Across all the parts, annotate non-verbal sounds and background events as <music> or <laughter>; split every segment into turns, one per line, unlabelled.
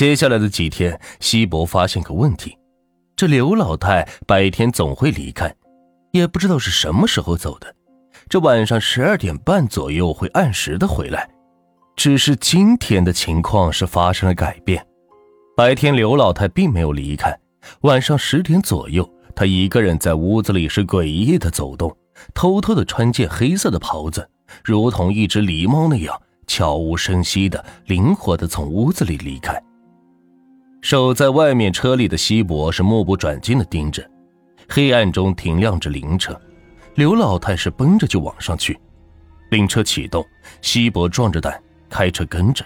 接下来的几天，西伯发现个问题：这刘老太白天总会离开，也不知道是什么时候走的。这晚上十二点半左右会按时的回来。只是今天的情况是发生了改变。白天刘老太并没有离开，晚上十点左右，她一个人在屋子里是诡异的走动，偷偷的穿件黑色的袍子，如同一只狸猫那样，悄无声息的、灵活的从屋子里离开。守在外面车里的西伯是目不转睛的盯着，黑暗中停亮着灵车，刘老太是奔着就往上去。灵车启动，西伯壮着胆开车跟着，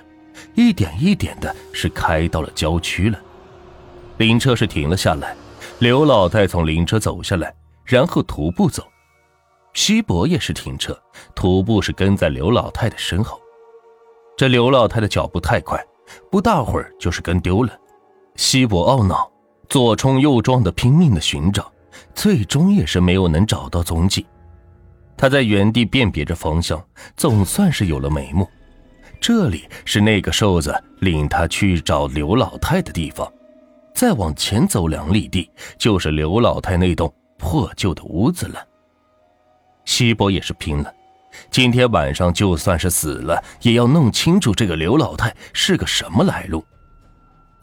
一点一点的是开到了郊区了。灵车是停了下来，刘老太从灵车走下来，然后徒步走。西伯也是停车，徒步是跟在刘老太的身后。这刘老太的脚步太快，不大会儿就是跟丢了。西伯懊恼，左冲右撞的拼命的寻找，最终也是没有能找到踪迹。他在原地辨别着方向，总算是有了眉目。这里是那个瘦子领他去找刘老太的地方。再往前走两里地，就是刘老太那栋破旧的屋子了。西伯也是拼了，今天晚上就算是死了，也要弄清楚这个刘老太是个什么来路。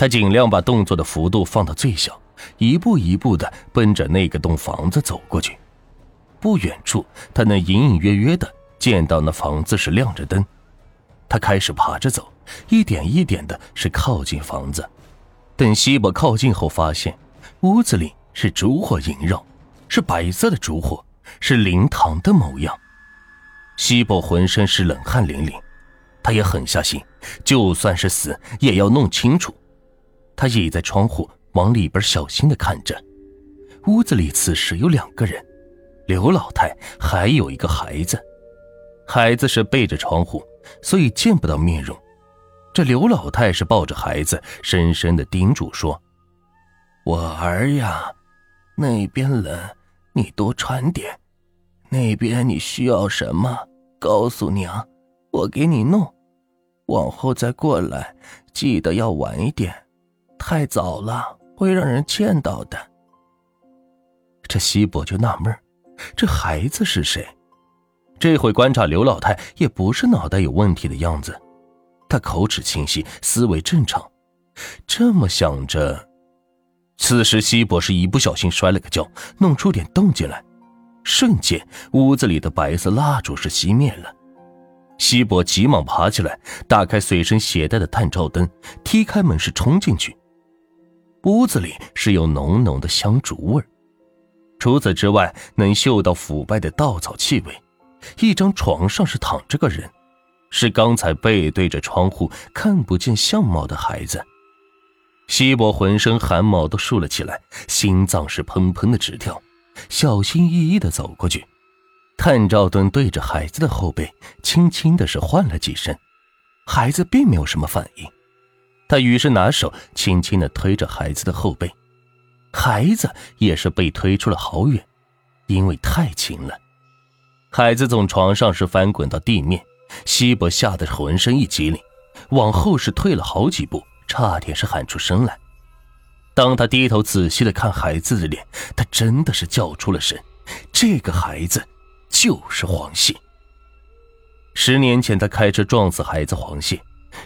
他尽量把动作的幅度放到最小，一步一步的奔着那个栋房子走过去。不远处，他能隐隐约约的见到那房子是亮着灯。他开始爬着走，一点一点的是靠近房子。等西伯靠近后，发现屋子里是烛火萦绕，是白色的烛火，是灵堂的模样。西伯浑身是冷汗淋漓，他也狠下心，就算是死也要弄清楚。他倚在窗户，往里边小心的看着。屋子里此时有两个人，刘老太还有一个孩子。孩子是背着窗户，所以见不到面容。这刘老太是抱着孩子，深深的叮嘱说：“我儿呀，那边冷，你多穿点。那边你需要什么，告诉娘，我给你弄。往后再过来，记得要晚一点。”太早了，会让人见到的。这西伯就纳闷这孩子是谁？这回观察刘老太也不是脑袋有问题的样子，他口齿清晰，思维正常。这么想着，此时西伯是一不小心摔了个跤，弄出点动静来，瞬间屋子里的白色蜡烛是熄灭了。西伯急忙爬起来，打开随身携带的探照灯，踢开门是冲进去。屋子里是有浓浓的香烛味除此之外，能嗅到腐败的稻草气味。一张床上是躺着个人，是刚才背对着窗户看不见相貌的孩子。西伯浑身汗毛都竖了起来，心脏是砰砰的直跳，小心翼翼的走过去，探照灯对着孩子的后背，轻轻的是唤了几声，孩子并没有什么反应。他于是拿手轻轻的推着孩子的后背，孩子也是被推出了好远，因为太轻了。孩子从床上是翻滚到地面，西伯吓得浑身一激灵，往后是退了好几步，差点是喊出声来。当他低头仔细的看孩子的脸，他真的是叫出了声：“这个孩子就是黄谢。”十年前他开车撞死孩子黄谢。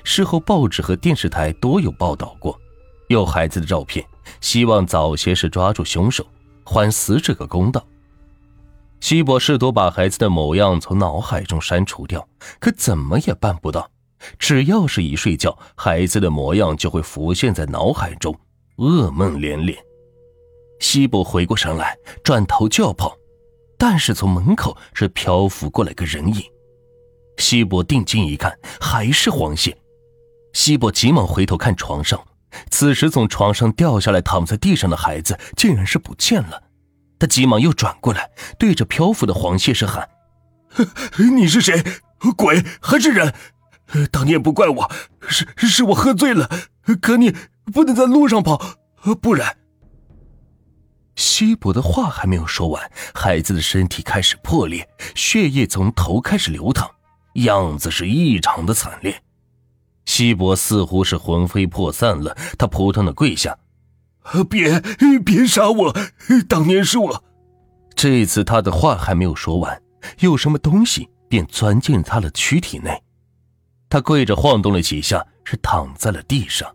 事后，报纸和电视台都有报道过，有孩子的照片，希望早些是抓住凶手，还死者个公道。西伯试图把孩子的模样从脑海中删除掉，可怎么也办不到。只要是一睡觉，孩子的模样就会浮现在脑海中，噩梦连连。西伯回过神来，转头就要跑，但是从门口是漂浮过来个人影。西伯定睛一看，还是黄线。西伯急忙回头看床上，此时从床上掉下来躺在地上的孩子竟然是不见了。他急忙又转过来，对着漂浮的黄谢是喊：“ <laughs>
你是谁？鬼还是人？当年不怪我，是是我喝醉了。可你不能在路上跑，不然……”
西伯的话还没有说完，孩子的身体开始破裂，血液从头开始流淌。样子是异常的惨烈，西伯似乎是魂飞魄散了，他扑腾的跪下：“
别别杀我！当年是我……”
这次他的话还没有说完，有什么东西便钻进他的躯体内。他跪着晃动了几下，是躺在了地上。